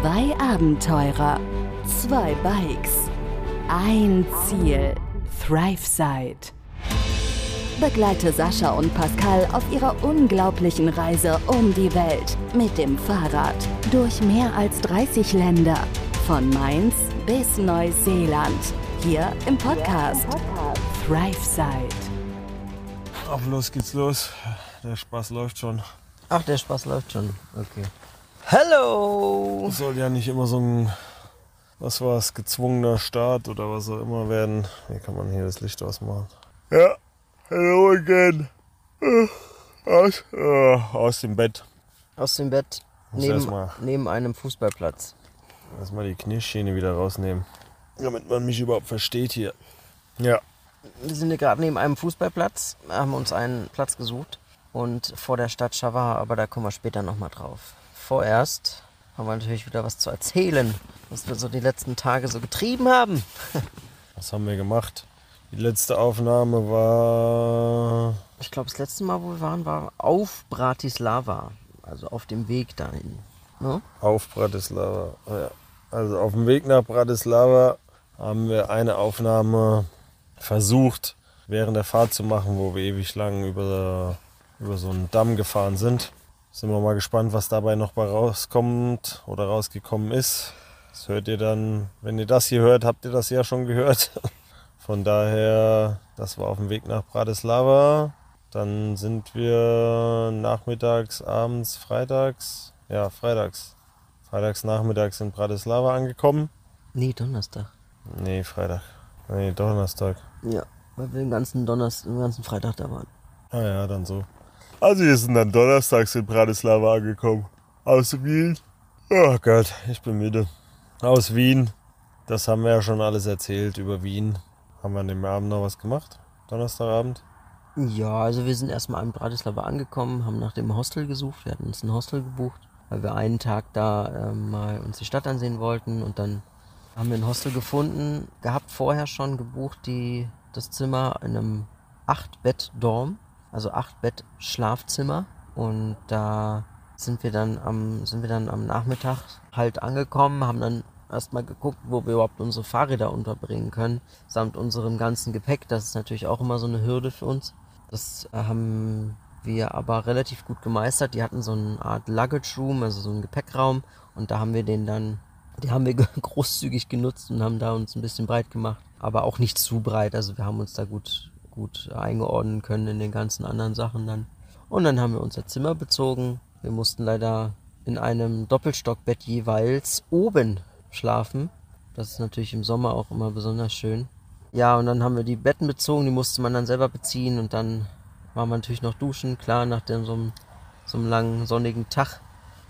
Zwei Abenteurer, zwei Bikes, ein Ziel, ThriveSide. Begleite Sascha und Pascal auf ihrer unglaublichen Reise um die Welt mit dem Fahrrad durch mehr als 30 Länder, von Mainz bis Neuseeland, hier im Podcast ThriveSide. Auf los geht's los. Der Spaß läuft schon. Ach, der Spaß läuft schon. Okay. Hallo! Soll ja nicht immer so ein, was war's, gezwungener Start oder was auch immer werden. Hier kann man hier das Licht ausmachen. Ja, hello again. Äh, Aus, äh, aus dem Bett. Aus dem Bett Muss neben, neben einem Fußballplatz. Erstmal die Knieschiene wieder rausnehmen. Damit man mich überhaupt versteht hier. Ja. Wir sind hier gerade neben einem Fußballplatz, haben uns einen Platz gesucht und vor der Stadt Chava, aber da kommen wir später nochmal drauf. Vorerst haben wir natürlich wieder was zu erzählen, was wir so die letzten Tage so getrieben haben. Was haben wir gemacht? Die letzte Aufnahme war Ich glaube, das letzte Mal, wo wir waren, war auf Bratislava, also auf dem Weg dahin. Ne? auf Bratislava. Ja. Also auf dem Weg nach Bratislava haben wir eine Aufnahme versucht, während der Fahrt zu machen, wo wir ewig lang über, über so einen Damm gefahren sind. Sind wir mal gespannt, was dabei noch bei rauskommt oder rausgekommen ist. Das hört ihr dann, wenn ihr das hier hört, habt ihr das ja schon gehört. Von daher, das war auf dem Weg nach Bratislava. Dann sind wir nachmittags, abends, freitags, ja, freitags, freitags nachmittags in Bratislava angekommen. Nee, Donnerstag. Nee, Freitag. Nee, Donnerstag. Ja, weil wir den ganzen Donnerstag, den ganzen Freitag da waren. Ah ja, dann so. Also wir sind dann donnerstags in Bratislava angekommen. Aus Wien. Oh Gott, ich bin müde. Aus Wien. Das haben wir ja schon alles erzählt über Wien. Haben wir an dem Abend noch was gemacht? Donnerstagabend? Ja, also wir sind erstmal in Bratislava angekommen, haben nach dem Hostel gesucht. Wir hatten uns ein Hostel gebucht, weil wir einen Tag da ähm, mal uns die Stadt ansehen wollten und dann haben wir ein Hostel gefunden, gehabt vorher schon gebucht die das Zimmer in einem 8-Bett-Dorm, also 8-Bett-Schlafzimmer und da sind wir dann am sind wir dann am Nachmittag halt angekommen, haben dann erstmal geguckt, wo wir überhaupt unsere Fahrräder unterbringen können, samt unserem ganzen Gepäck. Das ist natürlich auch immer so eine Hürde für uns. Das äh, haben wir aber relativ gut gemeistert. Die hatten so eine Art Luggage Room, also so einen Gepäckraum. Und da haben wir den dann, die haben wir großzügig genutzt und haben da uns ein bisschen breit gemacht. Aber auch nicht zu breit. Also wir haben uns da gut, gut eingeordnen können in den ganzen anderen Sachen dann. Und dann haben wir unser Zimmer bezogen. Wir mussten leider in einem Doppelstockbett jeweils oben schlafen. Das ist natürlich im Sommer auch immer besonders schön. Ja, und dann haben wir die Betten bezogen, die musste man dann selber beziehen und dann war man natürlich noch duschen. Klar, nach dem, so, einem, so einem langen sonnigen Tag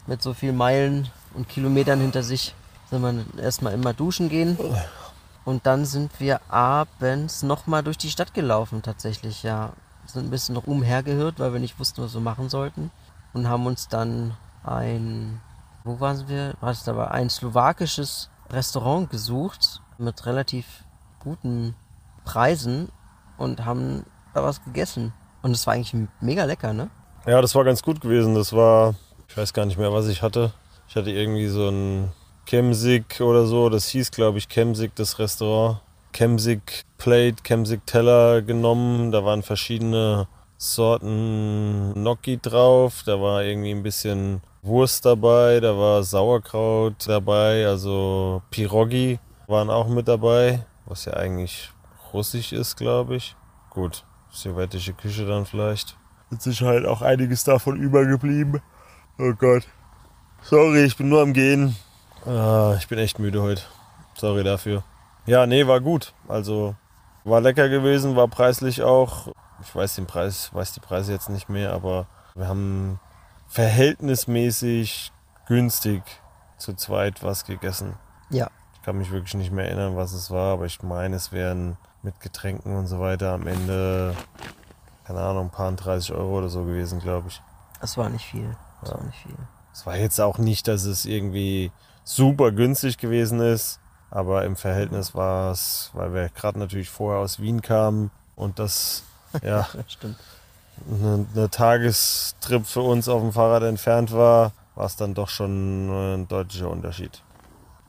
mit so vielen Meilen und Kilometern hinter sich, soll man erstmal immer duschen gehen. Und dann sind wir abends nochmal durch die Stadt gelaufen tatsächlich, ja. Sind ein bisschen noch umhergehört, weil wir nicht wussten, was wir machen sollten. Und haben uns dann ein, wo waren wir? Was da war? Ein slowakisches Restaurant gesucht mit relativ guten Preisen und haben da was gegessen. Und es war eigentlich mega lecker, ne? Ja, das war ganz gut gewesen. Das war, ich weiß gar nicht mehr, was ich hatte. Ich hatte irgendwie so ein Kemsig oder so. Das hieß, glaube ich, Kemsig, das Restaurant. Kemsig Plate, Kemsig Teller genommen. Da waren verschiedene Sorten Gnocchi drauf. Da war irgendwie ein bisschen Wurst dabei. Da war Sauerkraut dabei. Also Pirogi waren auch mit dabei. Was ja eigentlich russisch ist, glaube ich. Gut, sowjetische Küche dann vielleicht. Mit Sicherheit auch einiges davon übergeblieben. Oh Gott. Sorry, ich bin nur am Gehen. Ah, ich bin echt müde heute. Sorry dafür. Ja, nee, war gut. Also war lecker gewesen, war preislich auch. Ich weiß den Preis, weiß die Preise jetzt nicht mehr, aber wir haben verhältnismäßig günstig zu zweit was gegessen. Ja. Ich kann mich wirklich nicht mehr erinnern, was es war, aber ich meine, es wären mit Getränken und so weiter am Ende, keine Ahnung, ein paar 30 Euro oder so gewesen, glaube ich. Das war nicht viel. Das war nicht viel. Es war jetzt auch nicht, dass es irgendwie super günstig gewesen ist, aber im Verhältnis war es, weil wir gerade natürlich vorher aus Wien kamen und das ja Stimmt. eine, eine Tagestrip für uns auf dem Fahrrad entfernt war, war es dann doch schon ein deutlicher Unterschied.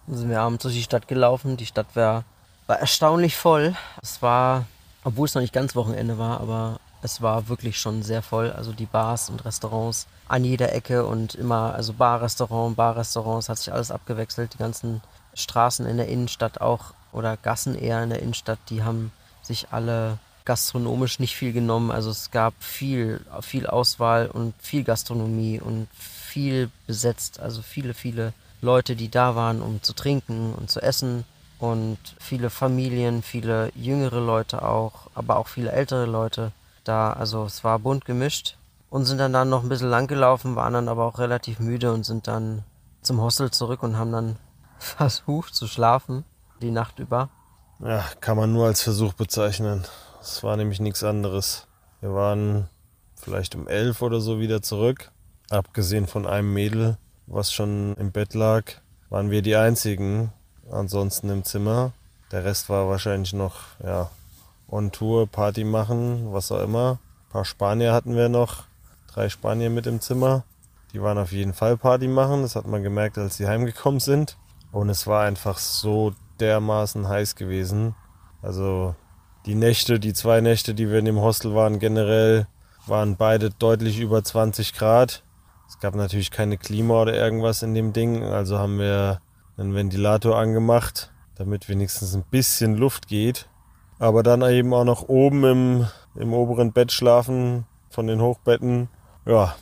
Dann sind wir abends durch die Stadt gelaufen. Die Stadt war, war erstaunlich voll. Es war, obwohl es noch nicht ganz Wochenende war, aber es war wirklich schon sehr voll. Also die Bars und Restaurants an jeder Ecke und immer, also Bar, Restaurant, Bar, Restaurants, hat sich alles abgewechselt. Die ganzen Straßen in der Innenstadt auch oder Gassen eher in der Innenstadt, die haben sich alle gastronomisch nicht viel genommen. Also es gab viel, viel Auswahl und viel Gastronomie und viel besetzt. Also viele, viele Leute, die da waren, um zu trinken und zu essen. Und viele Familien, viele jüngere Leute auch, aber auch viele ältere Leute da. Also es war bunt gemischt. Und sind dann, dann noch ein bisschen lang gelaufen, waren dann aber auch relativ müde und sind dann zum Hostel zurück und haben dann versucht zu schlafen die Nacht über. Ja, kann man nur als Versuch bezeichnen. Es war nämlich nichts anderes. Wir waren vielleicht um elf oder so wieder zurück. Abgesehen von einem Mädel, was schon im Bett lag, waren wir die einzigen. Ansonsten im Zimmer. Der Rest war wahrscheinlich noch, ja, on Tour, Party machen, was auch immer. Ein paar Spanier hatten wir noch. Drei Spanier mit im Zimmer. Die waren auf jeden Fall Party machen. Das hat man gemerkt, als sie heimgekommen sind. Und es war einfach so dermaßen heiß gewesen. Also die Nächte, die zwei Nächte, die wir in dem Hostel waren, generell waren beide deutlich über 20 Grad. Es gab natürlich keine Klima oder irgendwas in dem Ding, also haben wir einen Ventilator angemacht, damit wenigstens ein bisschen Luft geht. Aber dann eben auch noch oben im, im oberen Bett schlafen von den Hochbetten. Ja,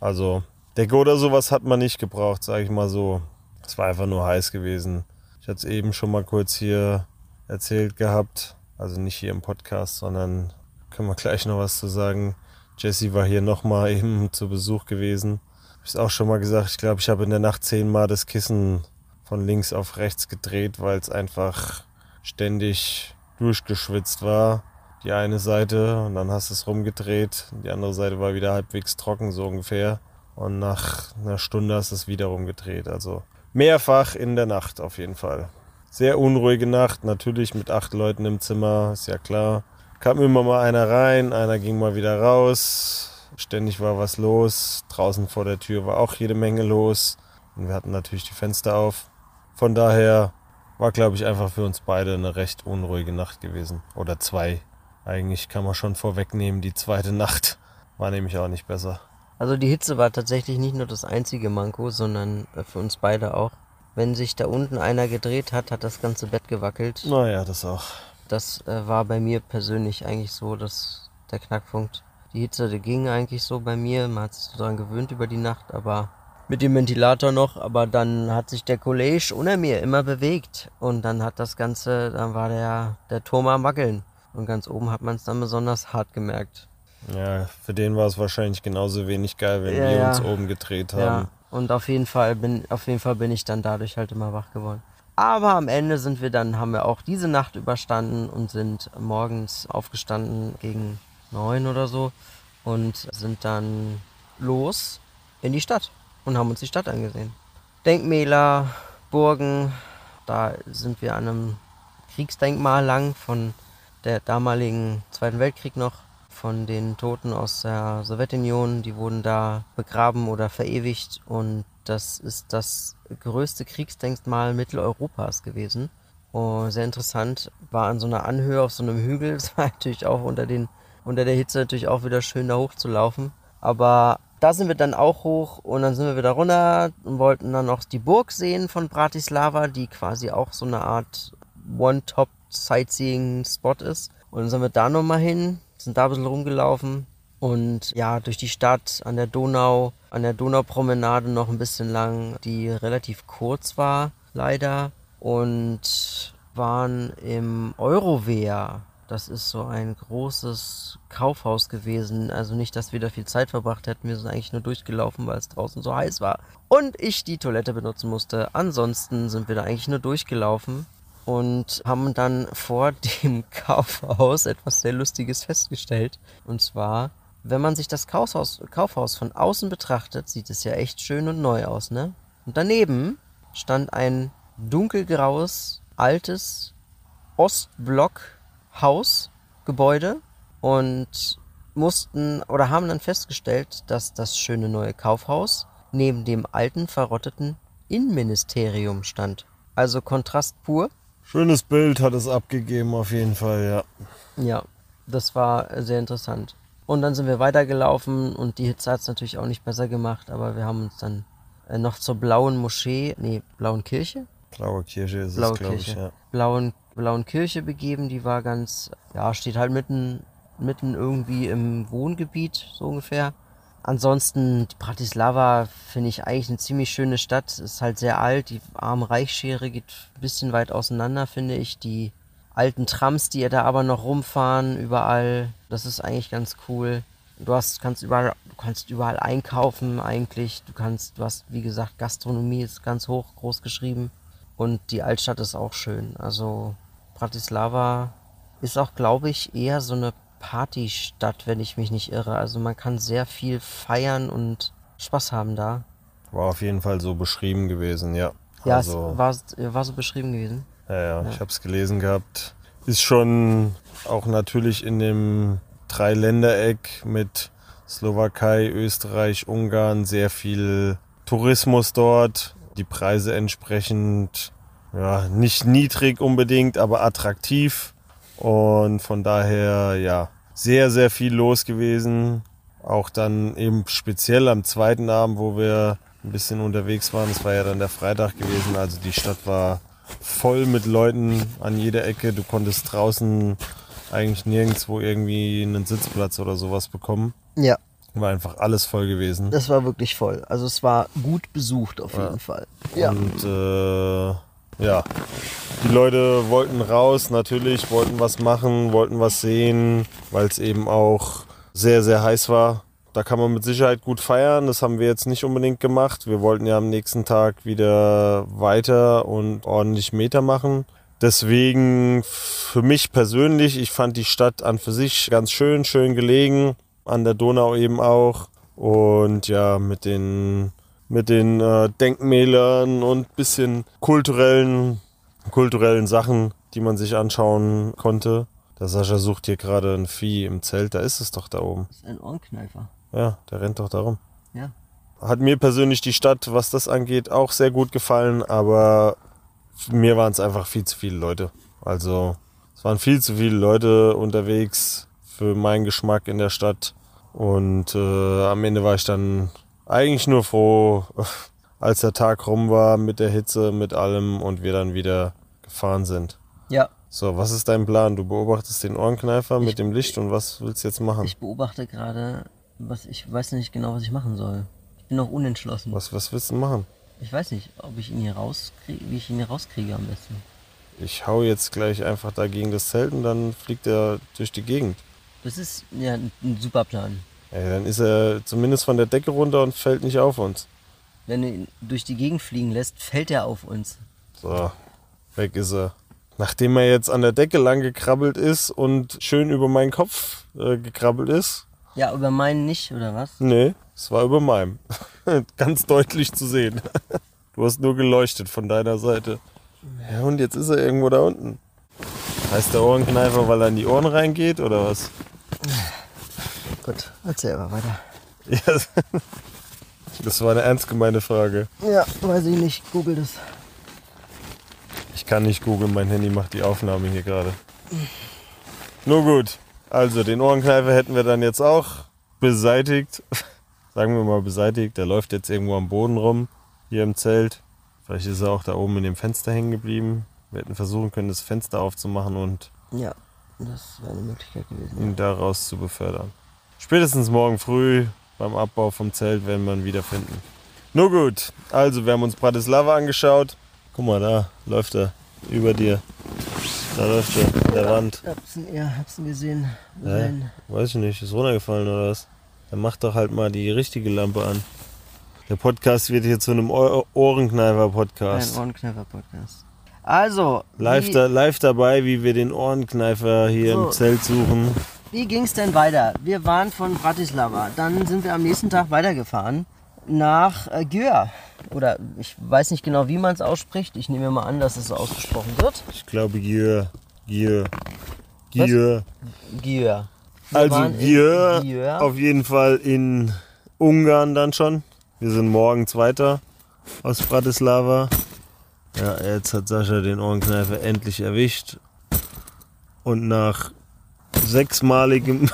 also Decke oder sowas hat man nicht gebraucht, sage ich mal so. Es war einfach nur heiß gewesen. Ich hatte es eben schon mal kurz hier erzählt gehabt. Also nicht hier im Podcast, sondern können wir gleich noch was zu sagen. Jesse war hier nochmal eben zu Besuch gewesen. Ich habe es auch schon mal gesagt, ich glaube, ich habe in der Nacht zehnmal das Kissen von links auf rechts gedreht, weil es einfach ständig durchgeschwitzt war. Die eine Seite und dann hast du es rumgedreht. Die andere Seite war wieder halbwegs trocken, so ungefähr. Und nach einer Stunde hast du es wieder rumgedreht. Also mehrfach in der Nacht auf jeden Fall. Sehr unruhige Nacht, natürlich mit acht Leuten im Zimmer, ist ja klar. Kam immer mal einer rein, einer ging mal wieder raus. Ständig war was los. Draußen vor der Tür war auch jede Menge los. Und wir hatten natürlich die Fenster auf. Von daher war, glaube ich, einfach für uns beide eine recht unruhige Nacht gewesen. Oder zwei. Eigentlich kann man schon vorwegnehmen, die zweite Nacht war nämlich auch nicht besser. Also die Hitze war tatsächlich nicht nur das einzige Manko, sondern für uns beide auch. Wenn sich da unten einer gedreht hat, hat das ganze Bett gewackelt. Naja, das auch. Das äh, war bei mir persönlich eigentlich so, dass der Knackpunkt. Die Hitze die ging eigentlich so bei mir. Man hat sich daran gewöhnt über die Nacht, aber mit dem Ventilator noch. Aber dann hat sich der College unter mir immer bewegt. Und dann hat das Ganze, dann war der, der Turm am Wackeln. Und ganz oben hat man es dann besonders hart gemerkt. Ja, für den war es wahrscheinlich genauso wenig geil, wenn ja, wir ja. uns oben gedreht haben. Ja. Und auf jeden Fall bin, auf jeden Fall bin ich dann dadurch halt immer wach geworden. Aber am Ende sind wir dann, haben wir auch diese Nacht überstanden und sind morgens aufgestanden gegen neun oder so und sind dann los in die Stadt und haben uns die Stadt angesehen. Denkmäler, Burgen, da sind wir an einem Kriegsdenkmal lang von der damaligen Zweiten Weltkrieg noch von den Toten aus der Sowjetunion. Die wurden da begraben oder verewigt und das ist das größte Kriegsdenkmal Mitteleuropas gewesen. Und sehr interessant, war an so einer Anhöhe auf so einem Hügel. Es war natürlich auch unter, den, unter der Hitze natürlich auch wieder schön da hoch zu laufen. Aber da sind wir dann auch hoch und dann sind wir wieder runter und wollten dann noch die Burg sehen von Bratislava, die quasi auch so eine Art One-Top-Sightseeing-Spot ist. Und dann sind wir da nochmal hin, sind da ein bisschen rumgelaufen und ja, durch die Stadt an der Donau, an der Donaupromenade noch ein bisschen lang, die relativ kurz war, leider. Und waren im Eurowehr. Das ist so ein großes Kaufhaus gewesen. Also nicht, dass wir da viel Zeit verbracht hätten. Wir sind eigentlich nur durchgelaufen, weil es draußen so heiß war. Und ich die Toilette benutzen musste. Ansonsten sind wir da eigentlich nur durchgelaufen und haben dann vor dem Kaufhaus etwas sehr Lustiges festgestellt. Und zwar, wenn man sich das Kaufhaus, Kaufhaus von außen betrachtet, sieht es ja echt schön und neu aus, ne? Und daneben stand ein dunkelgraues, altes Ostblock-Hausgebäude und mussten oder haben dann festgestellt, dass das schöne neue Kaufhaus neben dem alten, verrotteten Innenministerium stand. Also Kontrast pur. Schönes Bild hat es abgegeben, auf jeden Fall, ja. Ja, das war sehr interessant. Und dann sind wir weitergelaufen und die Hitze hat es natürlich auch nicht besser gemacht, aber wir haben uns dann äh, noch zur blauen Moschee, nee, blauen Kirche? Blaue Kirche ist Blaue es, glaube ich, ja. Blauen, blauen Kirche begeben, die war ganz, ja, steht halt mitten, mitten irgendwie im Wohngebiet, so ungefähr. Ansonsten, die Bratislava finde ich eigentlich eine ziemlich schöne Stadt. Ist halt sehr alt. Die Arm-Reich-Schere geht ein bisschen weit auseinander, finde ich. Die alten Trams, die da aber noch rumfahren, überall, das ist eigentlich ganz cool. Du hast, kannst überall, kannst überall einkaufen eigentlich. Du kannst, du hast, wie gesagt, Gastronomie ist ganz hoch, groß geschrieben. Und die Altstadt ist auch schön. Also Bratislava ist auch, glaube ich, eher so eine Partystadt, wenn ich mich nicht irre. Also man kann sehr viel feiern und Spaß haben da. War auf jeden Fall so beschrieben gewesen, ja. Ja, also, es war, war so beschrieben gewesen. ja, ja, ich habe es gelesen gehabt. Ist schon auch natürlich in dem Dreiländereck mit Slowakei, Österreich, Ungarn sehr viel Tourismus dort. Die Preise entsprechend ja, nicht niedrig unbedingt, aber attraktiv. Und von daher, ja, sehr, sehr viel los gewesen. Auch dann eben speziell am zweiten Abend, wo wir ein bisschen unterwegs waren. Das war ja dann der Freitag gewesen. Also die Stadt war voll mit Leuten an jeder Ecke. Du konntest draußen eigentlich nirgendwo irgendwie einen Sitzplatz oder sowas bekommen. Ja, War einfach alles voll gewesen. das war wirklich voll. Also es war gut besucht auf jeden Fall. Ja. Und äh, ja, die Leute wollten raus, natürlich, wollten was machen, wollten was sehen, weil es eben auch sehr, sehr heiß war. Da kann man mit Sicherheit gut feiern. Das haben wir jetzt nicht unbedingt gemacht. Wir wollten ja am nächsten Tag wieder weiter und ordentlich Meter machen. Deswegen für mich persönlich, ich fand die Stadt an für sich ganz schön, schön gelegen. An der Donau eben auch. Und ja, mit den mit den äh, Denkmälern und bisschen kulturellen, kulturellen Sachen, die man sich anschauen konnte. Der Sascha sucht hier gerade ein Vieh im Zelt, da ist es doch da oben. Das ist ein Ohrenkneifer. Ja, der rennt doch da rum. Ja. Hat mir persönlich die Stadt, was das angeht, auch sehr gut gefallen, aber mir waren es einfach viel zu viele Leute. Also es waren viel zu viele Leute unterwegs für meinen Geschmack in der Stadt. Und äh, am Ende war ich dann eigentlich nur froh, als der Tag rum war mit der Hitze, mit allem und wir dann wieder gefahren sind. Ja, So, was ist dein Plan? Du beobachtest den Ohrenkneifer mit dem Licht und was willst du jetzt machen? ich beobachte gerade, was ich weiß nicht genau, was ich machen soll. Ich bin noch unentschlossen. Was, was willst du machen? Ich weiß nicht, ob ich ihn hier rauskriege, wie ich ihn hier rauskriege am besten. Ich hau jetzt gleich einfach da gegen das Zelt und dann fliegt er durch die Gegend. Das ist ja ein super Plan. Ey, dann ist er zumindest von der Decke runter und fällt nicht auf uns. Wenn du ihn durch die Gegend fliegen lässt, fällt er auf uns. So, weg ist er. Nachdem er jetzt an der Decke lang gekrabbelt ist und schön über meinen Kopf äh, gekrabbelt ist, Ja, über meinen nicht, oder was? nee, es war über meinem. Ganz deutlich zu sehen. Du hast nur geleuchtet von deiner Seite. Ja, und jetzt ist er irgendwo da unten. Heißt der Ohrenkneifer, weil er in die Ohren reingeht oder was? Gut, erzähl aber weiter. Ja, das war eine ernst gemeine Frage. Ja, weiß ich nicht, google das. Ich kann nicht googeln, mein Handy macht die Aufnahme hier gerade. Nur gut. Also, den Ohrenkneifer hätten wir dann jetzt auch beseitigt. Sagen wir mal beseitigt. Der läuft jetzt irgendwo am Boden rum, hier im Zelt. Vielleicht ist er auch da oben in dem Fenster hängen geblieben. Wir hätten versuchen können, das Fenster aufzumachen und Ja, das wäre eine Möglichkeit gewesen. ihn daraus zu befördern. Spätestens morgen früh beim Abbau vom Zelt werden wir ihn wiederfinden. Nur gut. Also, wir haben uns Bratislava angeschaut. Guck mal, da läuft er über dir. Da läuft er an der Wand. Hab's ihn, ja, hab's ihn gesehen. Sein. Weiß ich nicht, ist runtergefallen oder was? Dann mach doch halt mal die richtige Lampe an. Der Podcast wird hier zu einem Ohr- Ein Ohrenkneifer-Podcast. Ohrenkneifer-Podcast. Also, Live, da, live dabei, wie wir den Ohrenkneifer hier So. im Zelt suchen. Wie ging's denn weiter? Wir waren von Bratislava. Dann sind wir am nächsten Tag weitergefahren nach äh, Györ. Oder ich weiß nicht genau, wie man es ausspricht. Ich nehme mal an, dass es so ausgesprochen wird. Ich glaube. Gier. Gier. Györ. Wir Also Györ. auf jeden Fall in Ungarn dann schon. Wir sind morgen Zweiter aus Bratislava. Ja, jetzt hat Sascha den Ohrenkneifer endlich erwischt. Und nach sechsmaligem,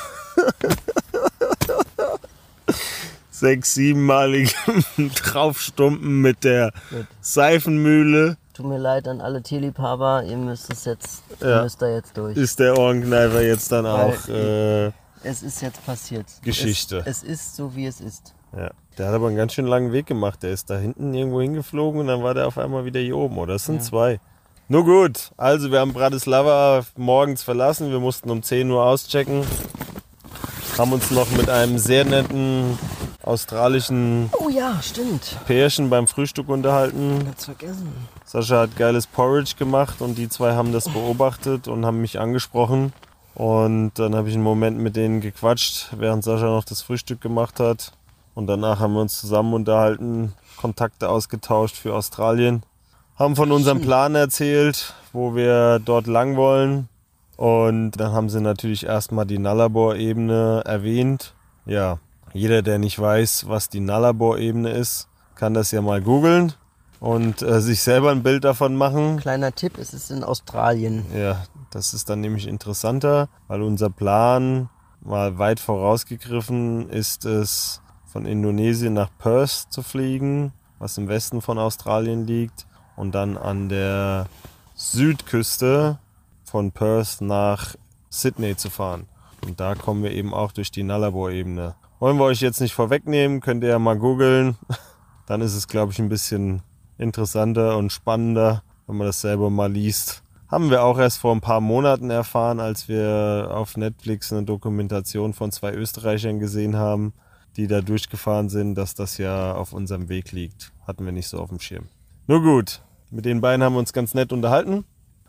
sechs, siebenmaligem Draufstumpen mit der Gut. Seifenmühle Tut mir leid an alle Tierliebhaber, ihr müsst es jetzt, Ja. ihr müsst da jetzt durch. ist der Ohrenkneifer jetzt dann auch. Äh, Es ist jetzt passiert. Geschichte. Es, es ist so, wie es ist. ja. Der hat aber einen ganz schön langen Weg gemacht. Der ist da hinten irgendwo hingeflogen und dann war der auf einmal wieder hier oben. Oder es sind Ja. zwei. Nur gut, also wir haben Bratislava morgens verlassen. Wir mussten um 10 Uhr auschecken. Haben uns noch mit einem sehr netten australischen Oh ja, stimmt. Pärchen beim Frühstück unterhalten. Ganz vergessen. Sascha hat geiles Porridge gemacht und die zwei haben das beobachtet und haben mich angesprochen. Und dann habe ich einen Moment mit denen gequatscht, während Sascha noch das Frühstück gemacht hat. Und danach haben wir uns zusammen unterhalten, Kontakte ausgetauscht für Australien. Haben von unserem Plan erzählt, wo wir dort lang wollen. Und dann haben sie natürlich erstmal die Nullarbor-Ebene erwähnt. Ja, jeder, der nicht weiß, was die Nullarbor-Ebene ist, kann das ja mal googeln und äh, sich selber ein Bild davon machen. Kleiner Tipp, es ist in Australien. Ja, das ist dann nämlich interessanter, weil unser Plan mal weit vorausgegriffen ist es, von Indonesien nach Perth zu fliegen, was im Westen von Australien liegt, und dann an der Südküste von Perth nach Sydney zu fahren. Und da kommen wir eben auch durch die Nullarbor-Ebene. Wollen wir euch jetzt nicht vorwegnehmen, könnt ihr ja mal googeln. Dann ist es, glaube ich, ein bisschen interessanter und spannender, wenn man das selber mal liest. Haben wir auch erst vor ein paar Monaten erfahren, als wir auf Netflix eine Dokumentation von zwei Österreichern gesehen haben, die da durchgefahren sind, dass das ja auf unserem Weg liegt. Hatten wir nicht so auf dem Schirm. Nur gut, mit den beiden haben wir uns ganz nett unterhalten.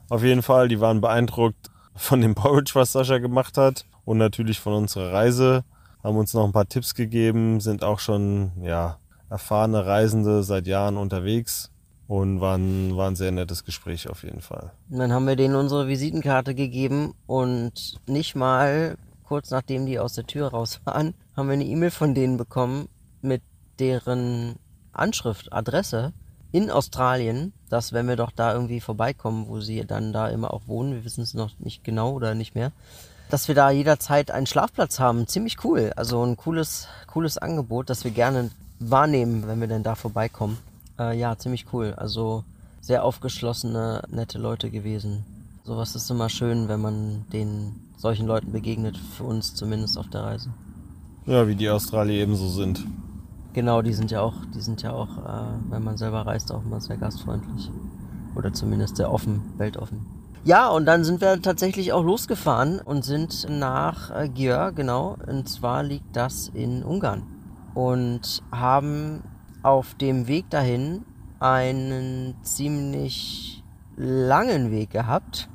Auf jeden Fall, die waren beeindruckt von dem Porridge, was Sascha gemacht hat und natürlich von unserer Reise. Haben uns noch ein paar Tipps gegeben, sind auch schon ja, erfahrene Reisende seit Jahren unterwegs und waren, war ein sehr nettes Gespräch auf jeden Fall. Und dann haben wir denen unsere Visitenkarte gegeben und nicht mal kurz nachdem die aus der Tür raus waren, haben wir eine E-Mail von denen bekommen mit deren Anschrift, Adresse in Australien, dass wenn wir doch da irgendwie vorbeikommen, wo sie dann da immer auch wohnen, wir wissen es noch nicht genau oder nicht mehr, dass wir da jederzeit einen Schlafplatz haben. Ziemlich cool. Also ein cooles, cooles Angebot, das wir gerne wahrnehmen, wenn wir denn da vorbeikommen. Äh, ja, ziemlich cool. Also sehr aufgeschlossene, nette Leute gewesen. Sowas ist immer schön, wenn man den solchen Leuten begegnet, für uns zumindest auf der Reise. Ja, wie die Australier ebenso sind. Genau, die sind ja auch, die sind ja auch, äh, wenn man selber reist, auch immer sehr gastfreundlich. Oder zumindest sehr offen, weltoffen. Ja, und dann sind wir tatsächlich auch losgefahren und sind nach äh, Györ, genau. Und zwar liegt das in Ungarn. Und haben auf dem Weg dahin einen ziemlich langen Weg gehabt.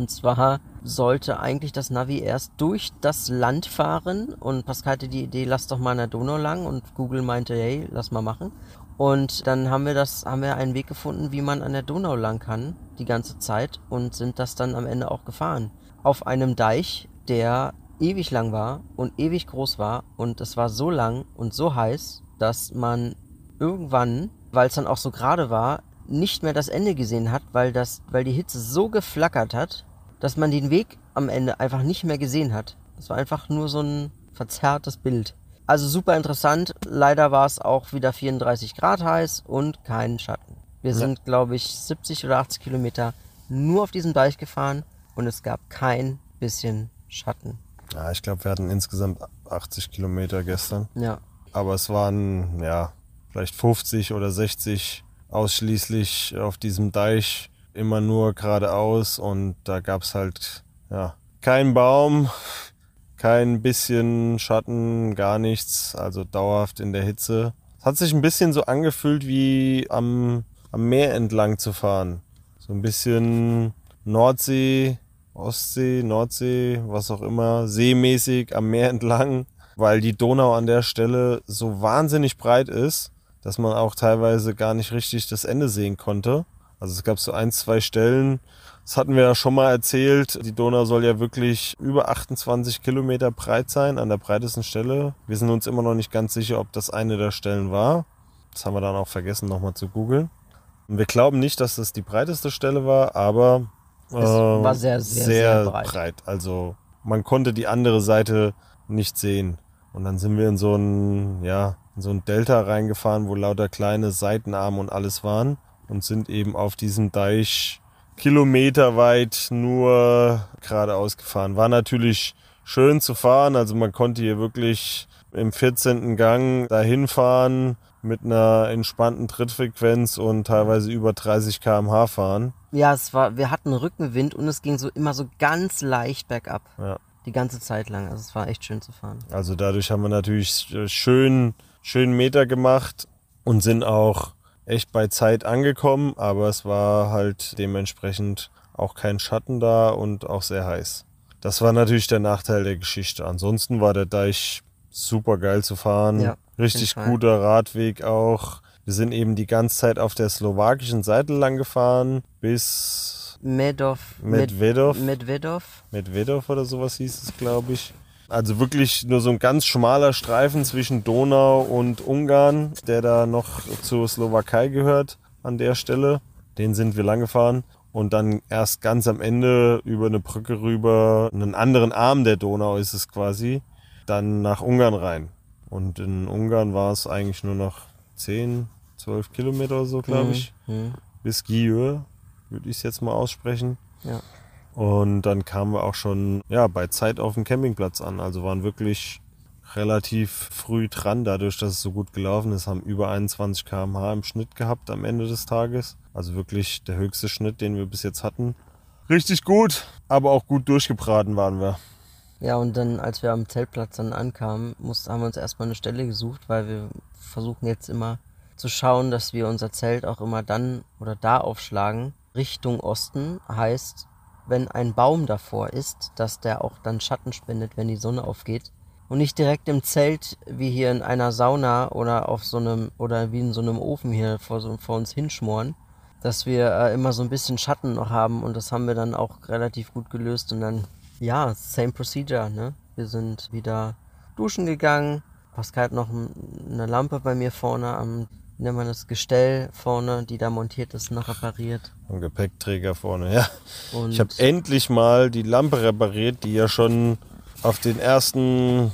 Und zwar sollte eigentlich das Navi erst durch das Land fahren und Pascal hatte die Idee, lass doch mal an der Donau lang und Google meinte, hey, lass mal machen. Und dann haben wir das, haben wir einen Weg gefunden, wie man an der Donau lang kann, die ganze Zeit und sind das dann am Ende auch gefahren. Auf einem Deich, der ewig lang war und ewig groß war und es war so lang und so heiß, dass man irgendwann, weil es dann auch so gerade war, nicht mehr das Ende gesehen hat, weil das, weil die Hitze so geflackert hat, dass man den Weg am Ende einfach nicht mehr gesehen hat. Es war einfach nur so ein verzerrtes Bild. Also super interessant. Leider war es auch wieder 34 Grad heiß und kein Schatten. Wir Ja. sind, glaube ich, 70 oder 80 Kilometer nur auf diesem Deich gefahren und es gab kein bisschen Schatten. Ja, ich glaube, wir hatten insgesamt 80 Kilometer gestern. Ja, Aber es waren, ja, vielleicht 50 oder 60 ausschließlich auf diesem Deich, immer nur geradeaus und da gab es halt, ja, kein Baum, kein bisschen Schatten, gar nichts, also dauerhaft in der Hitze. Es hat sich ein bisschen so angefühlt wie am, am Meer entlang zu fahren. So ein bisschen Nordsee, Ostsee, Nordsee, was auch immer, seemäßig am Meer entlang, weil die Donau an der Stelle so wahnsinnig breit ist, dass man auch teilweise gar nicht richtig das Ende sehen konnte. Also es gab so ein, zwei Stellen, das hatten wir ja schon mal erzählt, die Donau soll ja wirklich über 28 Kilometer breit sein, an der breitesten Stelle. Wir sind uns immer noch nicht ganz sicher, ob das eine der Stellen war. Das haben wir dann auch vergessen nochmal zu googeln. Und wir glauben nicht, dass das die breiteste Stelle war, aber Es war sehr, sehr, sehr breit. Also man konnte die andere Seite nicht sehen. Und dann sind wir in so ein, ja, in so ein Delta reingefahren, wo lauter kleine Seitenarme und alles waren und sind eben auf diesem Deich kilometerweit nur geradeaus gefahren. War natürlich schön zu fahren, also man konnte hier wirklich im 14. Gang dahin fahren mit einer entspannten Trittfrequenz und teilweise über 30 km/h fahren. Ja, es war, wir hatten Rückenwind und es ging so immer so ganz leicht bergab. Ja. Die ganze Zeit lang. Also es war echt schön zu fahren. Also dadurch haben wir natürlich schön, schön Meter gemacht und sind auch echt bei Zeit angekommen, aber es war halt dementsprechend auch kein Schatten da und auch sehr heiß. Das war natürlich der Nachteil der Geschichte. Ansonsten war der Deich super geil zu fahren. Ja, Richtig guter Radweg auch. Wir sind eben die ganze Zeit auf der slowakischen Seite lang gefahren bis Medov. Medvedov. Medvedov. Medvedev oder sowas hieß es, glaube ich. Also wirklich nur so ein ganz schmaler Streifen zwischen Donau und Ungarn, der da noch zur Slowakei gehört an der Stelle. Den sind wir lang gefahren. Und dann erst ganz am Ende über eine Brücke rüber, einen anderen Arm der Donau ist es quasi, dann nach Ungarn rein. Und in Ungarn war es eigentlich nur noch 10, 12 Kilometer oder so, glaube ich, Mhm. bis Gieue, würde ich es jetzt mal aussprechen. Ja. Und dann kamen wir auch schon ja, bei Zeit auf dem Campingplatz an. Also waren wirklich relativ früh dran, dadurch, dass es so gut gelaufen ist, haben über 21 km/h im Schnitt gehabt am Ende des Tages. Also wirklich der höchste Schnitt, den wir bis jetzt hatten. Richtig gut, aber auch gut durchgebraten waren wir. Ja, und dann, als wir am Zeltplatz dann ankamen, mussten, haben wir uns erstmal eine Stelle gesucht, weil wir versuchen jetzt immer zu schauen, dass wir unser Zelt auch immer dann oder da aufschlagen. Richtung Osten heißt, wenn ein Baum davor ist, dass der auch dann Schatten spendet, wenn die Sonne aufgeht. Und nicht direkt im Zelt, wie hier in einer Sauna oder auf so einem, oder wie in so einem Ofen hier vor, so, vor uns hinschmoren, dass wir äh, immer so ein bisschen Schatten noch haben und das haben wir dann auch relativ gut gelöst und dann, ja, same procedure, ne? Wir sind wieder duschen gegangen. Pascal hat noch eine Lampe bei mir vorne am, wie nennt man das, Gestell vorne, die da montiert ist, noch repariert. Ein Gepäckträger vorne, ja. Und Ich habe endlich mal die Lampe repariert, die ja schon auf den ersten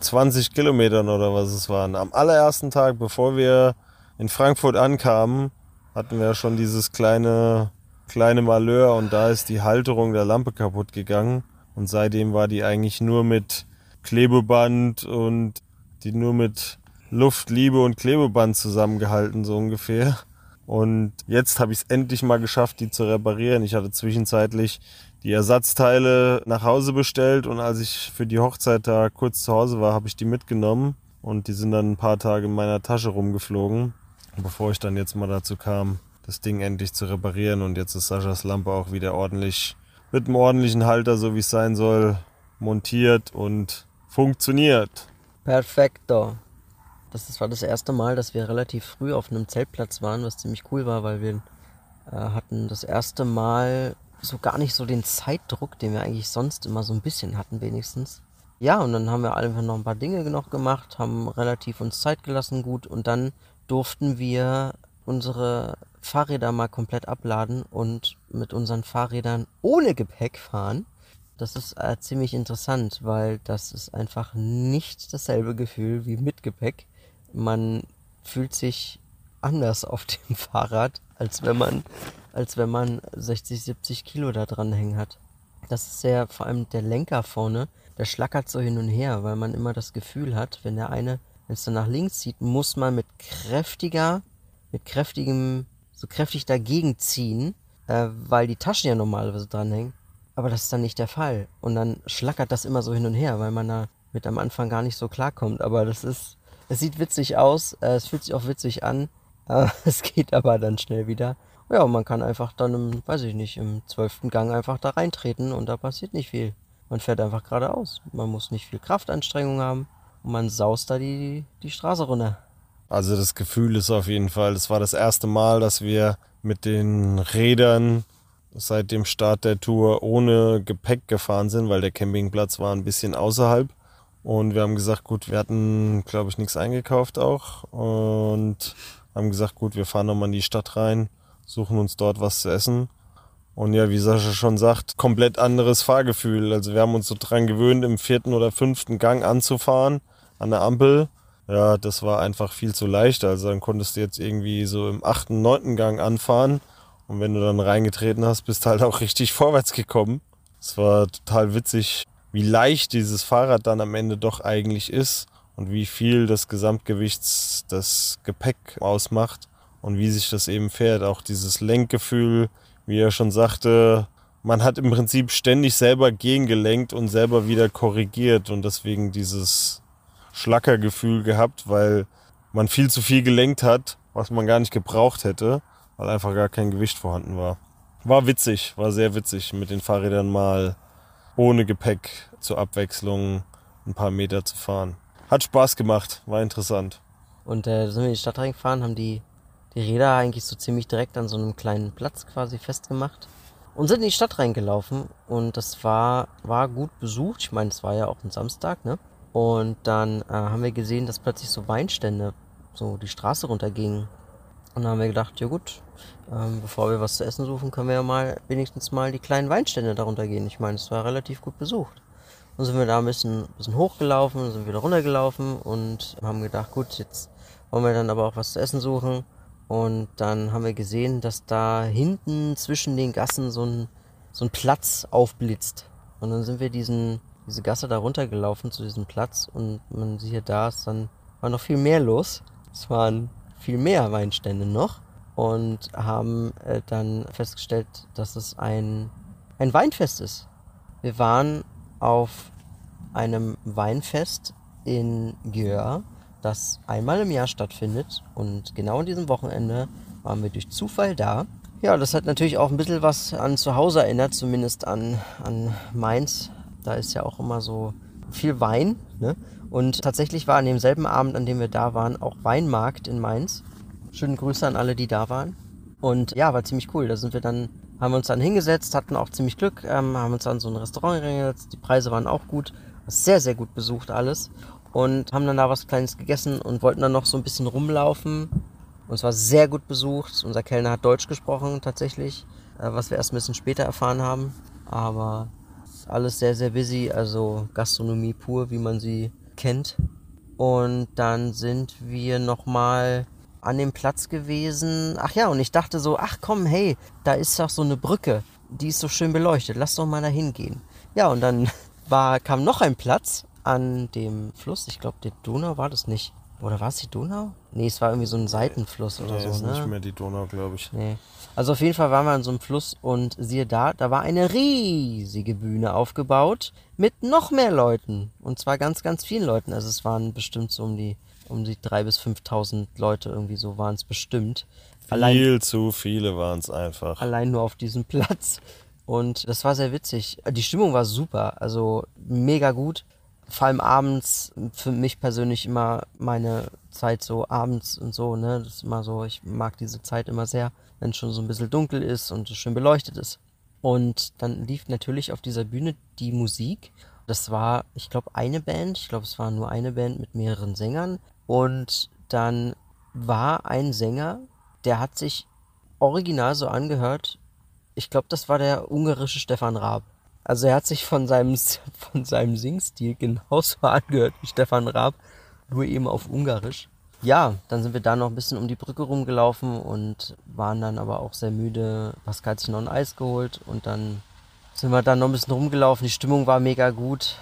20 Kilometern oder was es waren. Am allerersten Tag, bevor wir in Frankfurt ankamen, hatten wir schon dieses kleine, kleine Malheur und da ist die Halterung der Lampe kaputt gegangen. Und seitdem war die eigentlich nur mit Klebeband und die nur mit Luft, Liebe und Klebeband zusammengehalten, so ungefähr. Und jetzt habe ich es endlich mal geschafft, die zu reparieren. Ich hatte zwischenzeitlich die Ersatzteile nach Hause bestellt und als ich für die Hochzeit da kurz zu Hause war, habe ich die mitgenommen und die sind dann ein paar Tage in meiner Tasche rumgeflogen, bevor ich dann jetzt mal dazu kam, das Ding endlich zu reparieren und jetzt ist Saschas Lampe auch wieder ordentlich mit einem ordentlichen Halter, so wie es sein soll, montiert und funktioniert. Perfekto. Das war das erste Mal, dass wir relativ früh auf einem Zeltplatz waren, was ziemlich cool war, weil wir äh, hatten das erste Mal so gar nicht so den Zeitdruck, den wir eigentlich sonst immer so ein bisschen hatten wenigstens. Ja, und dann haben wir einfach noch ein paar Dinge noch gemacht, haben relativ uns Zeit gelassen gut und dann durften wir unsere Fahrräder mal komplett abladen und mit unseren Fahrrädern ohne Gepäck fahren. Das ist äh, ziemlich interessant, weil das ist einfach nicht dasselbe Gefühl wie mit Gepäck. Man fühlt sich anders auf dem Fahrrad, als wenn man, als wenn man 60, 70 Kilo da dran hängen hat. Das ist sehr, vor allem der Lenker vorne, der schlackert so hin und her, weil man immer das Gefühl hat, wenn der eine, wenn es dann nach links zieht, muss man mit kräftiger, mit kräftigem, so kräftig dagegen ziehen, äh, weil die Taschen ja normalerweise dranhängen. Aber das ist dann nicht der Fall. Und dann schlackert das immer so hin und her, weil man da mit am Anfang gar nicht so klarkommt. Aber das ist, es sieht witzig aus, äh, es fühlt sich auch witzig an. Äh, es geht aber dann schnell wieder. Ja, und man kann einfach dann im, weiß ich nicht, im zwölften Gang einfach da reintreten und da passiert nicht viel. Man fährt einfach geradeaus. Man muss nicht viel Kraftanstrengung haben und man saust da die, die Straße runter. Also das Gefühl ist auf jeden Fall, es war das erste Mal, dass wir mit den Rädern seit dem Start der Tour ohne Gepäck gefahren sind, weil der Campingplatz war ein bisschen außerhalb. Und wir haben gesagt, gut, wir hatten, glaube ich, nichts eingekauft auch. Und haben gesagt, gut, wir fahren nochmal in die Stadt rein, suchen uns dort was zu essen. Und ja, wie Sascha schon sagt, komplett anderes Fahrgefühl. Also wir haben uns so dran gewöhnt, im vierten oder fünften Gang anzufahren an der Ampel. Ja, das war einfach viel zu leicht. Also dann konntest du jetzt irgendwie so im achten, neunten Gang anfahren. Und wenn du dann reingetreten hast, bist du halt auch richtig vorwärts gekommen. Es war total witzig, wie leicht dieses Fahrrad dann am Ende doch eigentlich ist und wie viel das Gesamtgewichts das Gepäck ausmacht und wie sich das eben fährt. Auch dieses Lenkgefühl, wie er schon sagte, man hat im Prinzip ständig selber gegengelenkt und selber wieder korrigiert und deswegen dieses Schlackergefühl gehabt, weil man viel zu viel gelenkt hat, was man gar nicht gebraucht hätte, weil einfach gar kein Gewicht vorhanden war. War witzig, war sehr witzig, mit den Fahrrädern mal ohne Gepäck zur Abwechslung ein paar Meter zu fahren. Hat Spaß gemacht, war interessant. Und äh, sind wir in die Stadt reingefahren, haben die, die Räder eigentlich so ziemlich direkt an so einem kleinen Platz quasi festgemacht und sind in die Stadt reingelaufen und das war, war gut besucht. Ich meine, es war ja auch ein Samstag, ne? Und dann äh, haben wir gesehen, dass plötzlich so Weinstände so die Straße runtergingen. Und dann haben wir gedacht, ja gut, ähm, bevor wir was zu essen suchen, können wir ja mal wenigstens mal die kleinen Weinstände darunter gehen. Ich meine, es war relativ gut besucht. Dann sind wir da ein bisschen, bisschen hochgelaufen, sind wieder runtergelaufen und haben gedacht, gut, jetzt wollen wir dann aber auch was zu essen suchen. Und dann haben wir gesehen, dass da hinten zwischen den Gassen so ein, so ein Platz aufblitzt. Und dann sind wir diesen, diese Gasse da runtergelaufen zu diesem Platz und man sieht da, ist dann war noch viel mehr los. Es waren viel mehr Weinstände noch und haben äh, dann festgestellt, dass es ein, ein Weinfest ist. Wir waren auf einem Weinfest in Györ, das einmal im Jahr stattfindet und genau an diesem Wochenende waren wir durch Zufall da. Ja, das hat natürlich auch ein bisschen was an zu Hause erinnert, zumindest an, an Mainz. Da ist ja auch immer so viel Wein. Ne? Und tatsächlich war an demselben Abend, an dem wir da waren, auch Weinmarkt in Mainz. Schöne Grüße an alle, die da waren. Und ja, war ziemlich cool. Da sind wir dann, haben wir uns dann hingesetzt, hatten auch ziemlich Glück, ähm, haben uns dann so ein Restaurant hingesetzt. Die Preise waren auch gut. Sehr, sehr gut besucht alles. Und haben dann da was Kleines gegessen und wollten dann noch so ein bisschen rumlaufen. Und es war sehr gut besucht. Unser Kellner hat Deutsch gesprochen tatsächlich, äh, was wir erst ein bisschen später erfahren haben. Aber alles sehr, sehr busy. Also Gastronomie pur, wie man sie kennt. Und dann sind wir nochmal an dem Platz gewesen. Ach ja, und ich dachte so, ach komm, hey, da ist doch so eine Brücke. Die ist so schön beleuchtet. Lass doch mal da hingehen. Ja, und dann war, kam noch ein Platz an dem Fluss. Ich glaube, der Donau war das nicht. Oder war es die Donau? Nee, es war irgendwie so ein Seitenfluss oder nee, so. ist ne? nicht mehr die Donau, glaube ich. Nee. Also auf jeden Fall waren wir an so einem Fluss und siehe da, da war eine riesige Bühne aufgebaut mit noch mehr Leuten. Und zwar ganz, ganz vielen Leuten. Also es waren bestimmt so um die, um die 3.000 bis 5.000 Leute irgendwie so waren es bestimmt. Allein, Viel zu viele waren es einfach. allein nur auf diesem Platz. Und das war sehr witzig. Die Stimmung war super, also mega gut. Vor allem abends, für mich persönlich immer meine Zeit so abends und so, ne? Das ist immer so, ich mag diese Zeit immer sehr, wenn es schon so ein bisschen dunkel ist und so schön beleuchtet ist. Und dann lief natürlich auf dieser Bühne die Musik. Das war, ich glaube, eine Band. Ich glaube, es war nur eine Band mit mehreren Sängern. Und dann war ein Sänger, der hat sich original so angehört. Ich glaube, das war der ungarische Stefan Raab. Also er hat sich von seinem, von seinem Singstil genauso angehört wie Stefan Raab, nur eben auf Ungarisch. Ja, dann sind wir da noch ein bisschen um die Brücke rumgelaufen und waren dann aber auch sehr müde. Pascal hat sich noch ein Eis geholt und dann sind wir dann noch ein bisschen rumgelaufen. Die Stimmung war mega gut.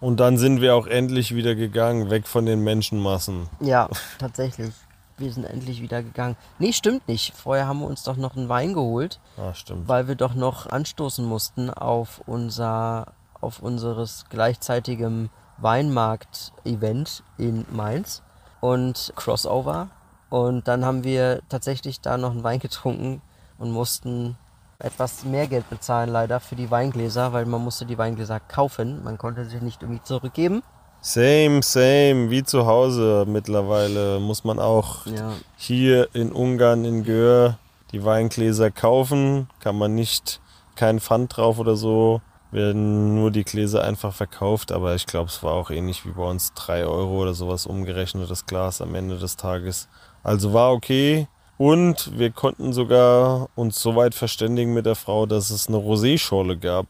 Und dann sind wir auch endlich wieder gegangen, weg von den Menschenmassen. Ja, tatsächlich. Wir sind endlich wieder gegangen. Nee, stimmt nicht. Vorher haben wir uns doch noch einen Wein geholt, Ah, stimmt. weil wir doch noch anstoßen mussten auf unser, auf unseres gleichzeitigem Weinmarkt-Event in Mainz und Crossover. Und dann haben wir tatsächlich da noch einen Wein getrunken und mussten etwas mehr Geld bezahlen leider für die Weingläser, weil man musste die Weingläser kaufen. Man konnte sie nicht irgendwie zurückgeben. Same, same, wie zu Hause mittlerweile muss man auch Ja, hier in Ungarn, in Gör, die Weingläser kaufen. Kann man nicht, kein Pfand drauf oder so. werden nur die Gläser einfach verkauft, aber ich glaube, es war auch ähnlich wie bei uns 3 Euro oder sowas umgerechnet, das Glas am Ende des Tages. Also war okay. Und wir konnten sogar uns so weit verständigen mit der Frau, dass es eine Rosé-Schorle gab.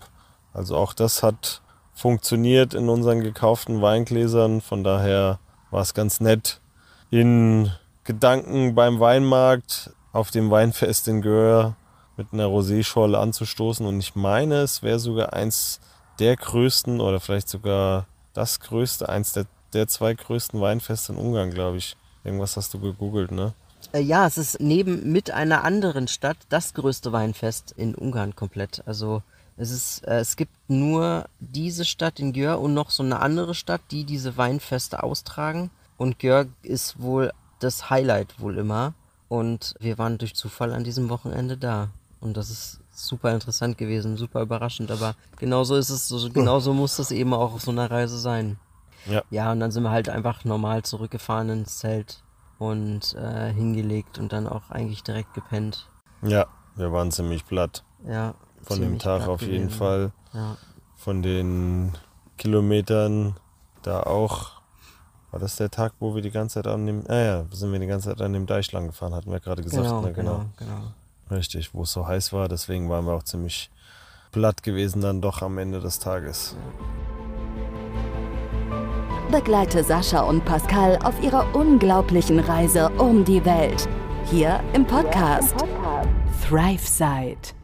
Also auch das hat funktioniert in unseren gekauften Weingläsern. Von daher war es ganz nett, in Gedanken beim Weinmarkt auf dem Weinfest in Gör mit einer Rosé-Schorle anzustoßen. Und ich meine, es wäre sogar eins der größten oder vielleicht sogar das größte, eins der, der zwei größten Weinfeste in Ungarn, glaube ich. Irgendwas hast du gegoogelt, ne? Äh, ja, es ist neben mit einer anderen Stadt das größte Weinfest in Ungarn komplett. Also es ist, äh, es gibt nur diese Stadt in Györ und noch so eine andere Stadt, die diese Weinfeste austragen. Und Györ ist wohl das Highlight wohl immer. Und wir waren durch Zufall an diesem Wochenende da. Und das ist super interessant gewesen, super überraschend. Aber genauso ist es, so, genauso muss es eben auch auf so einer Reise sein. Ja. Ja, und dann sind wir halt einfach normal zurückgefahren ins Zelt und äh, hingelegt und dann auch eigentlich direkt gepennt. Ja, wir waren ziemlich platt. Ja. Von dem Tag auf jeden gewesen. Fall. Ja. Von den Kilometern da auch. War das der Tag, wo wir die ganze Zeit an dem. Ah ja, sind wir die ganze Zeit an dem Deich lang gefahren, hatten wir gerade gesagt. Genau, ne? genau, genau. Richtig, wo es so heiß war. Deswegen waren wir auch ziemlich platt gewesen dann doch am Ende des Tages. Begleite Sascha und Pascal auf ihrer unglaublichen Reise um die Welt. Hier im Podcast ThriveSide.